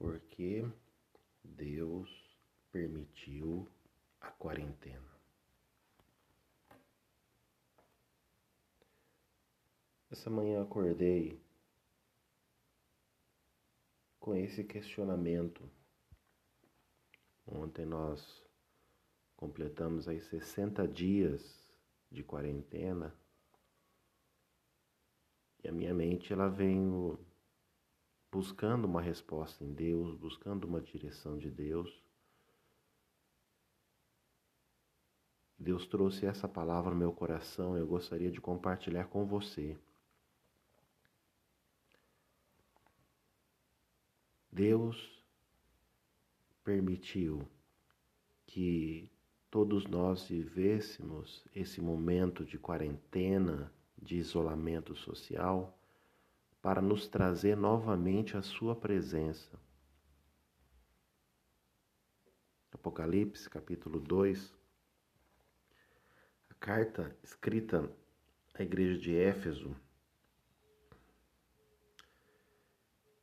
porque Deus permitiu a quarentena. Essa manhã acordei com esse questionamento. Ontem nós completamos aí 60 dias de quarentena e a minha mente ela vem buscando uma resposta em Deus, buscando uma direção de Deus. Deus trouxe essa palavra no meu coração, eu gostaria de compartilhar com você. Deus permitiu que todos nós vivêssemos esse momento de quarentena, de isolamento social, para nos trazer novamente a Sua presença. Apocalipse capítulo 2, a carta escrita à igreja de Éfeso,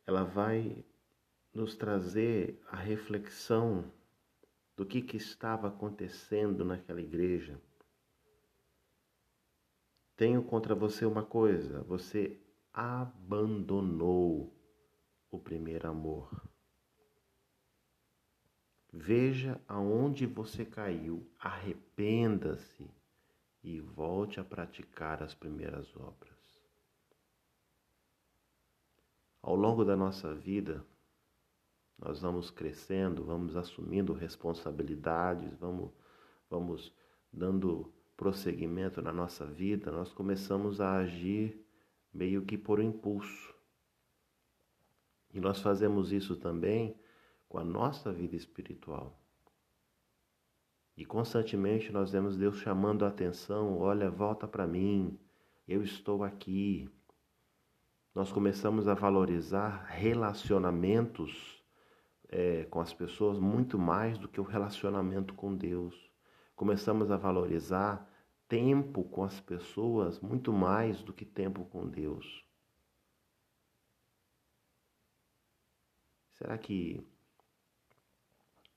ela vai nos trazer a reflexão do que, que estava acontecendo naquela igreja. Tenho contra você uma coisa: você abandonou o primeiro amor. Veja aonde você caiu, arrependa-se e volte a praticar as primeiras obras. Ao longo da nossa vida, nós vamos crescendo, vamos assumindo responsabilidades, vamos, vamos dando prosseguimento na nossa vida, nós começamos a agir meio que por impulso. E nós fazemos isso também com a nossa vida espiritual. E constantemente nós vemos Deus chamando a atenção: olha, volta para mim, eu estou aqui. Nós começamos a valorizar relacionamentos é, com as pessoas muito mais do que o relacionamento com Deus. Começamos a valorizar tempo com as pessoas muito mais do que tempo com Deus. Será que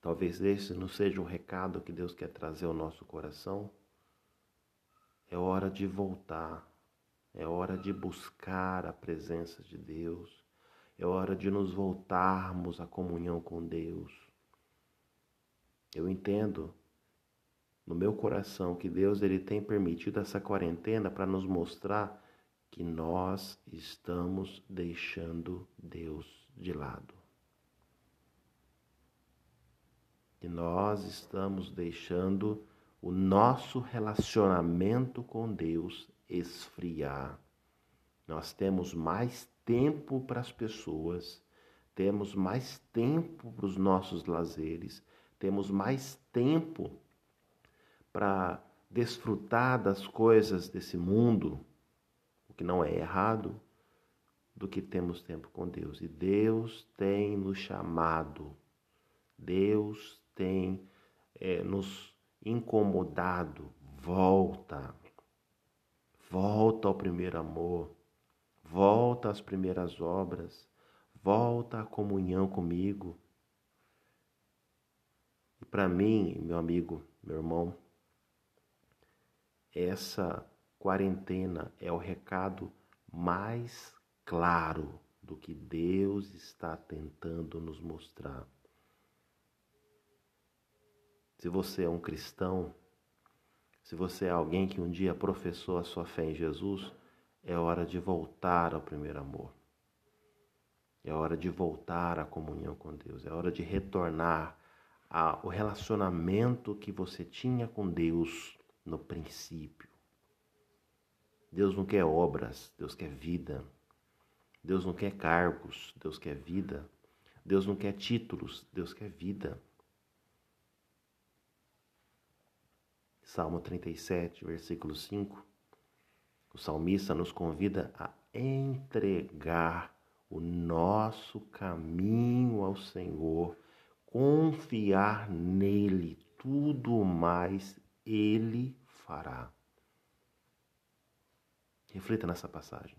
talvez esse não seja um recado que Deus quer trazer ao nosso coração? É hora de voltar, é hora de buscar a presença de Deus, é hora de nos voltarmos à comunhão com Deus. Eu entendo no meu coração que Deus ele tem permitido essa quarentena para nos mostrar que nós estamos deixando Deus de lado. Que nós estamos deixando o nosso relacionamento com Deus esfriar. Nós temos mais tempo para as pessoas, temos mais tempo para os nossos lazeres, temos mais tempo para desfrutar das coisas desse mundo, o que não é errado, do que temos tempo com Deus. E Deus tem nos chamado, Deus tem é, nos incomodado. Volta, volta ao primeiro amor, volta às primeiras obras, volta à comunhão comigo. E para mim, meu amigo, meu irmão, essa quarentena é o recado mais claro do que Deus está tentando nos mostrar. Se você é um cristão, se você é alguém que um dia professou a sua fé em Jesus, é hora de voltar ao primeiro amor. É hora de voltar à comunhão com Deus. É hora de retornar ao relacionamento que você tinha com Deus no princípio. Deus não quer obras, Deus quer vida. Deus não quer cargos, Deus quer vida. Deus não quer títulos, Deus quer vida. Salmo 37, versículo 5. O salmista nos convida a entregar o nosso caminho ao Senhor, confiar nele, tudo mais ele fará. Reflita nessa passagem.